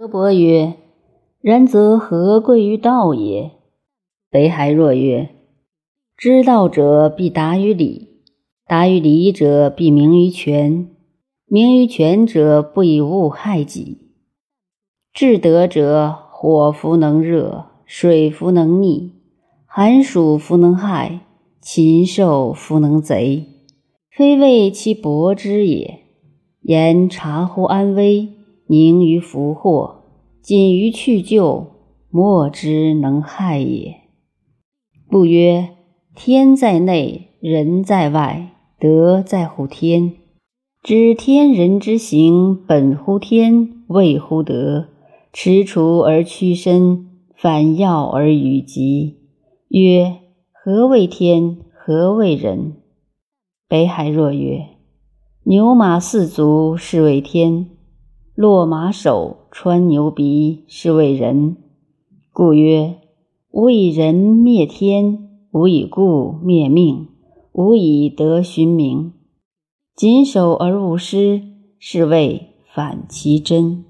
德伯曰：“然则何贵于道也？”北海若曰：“知道者必达于理，达于理者必明于权，明于权者不以物害己。至德者，火弗能热，水弗能溺，寒暑弗能害，禽兽弗能贼，非为其薄之也。言察乎安危。”宁于福祸，谨于去旧，莫之能害也。不曰：天在内，人在外，德在乎天。知天人之行，本乎天，谓乎德。踟蹰而屈伸，反要而与极。曰：何谓天？何谓人？北海若曰：牛马四足，是谓天。落马首，穿牛鼻，是谓人。故曰：吾以人灭天，吾以故灭命，吾以德寻名。谨守而勿失，是谓反其真。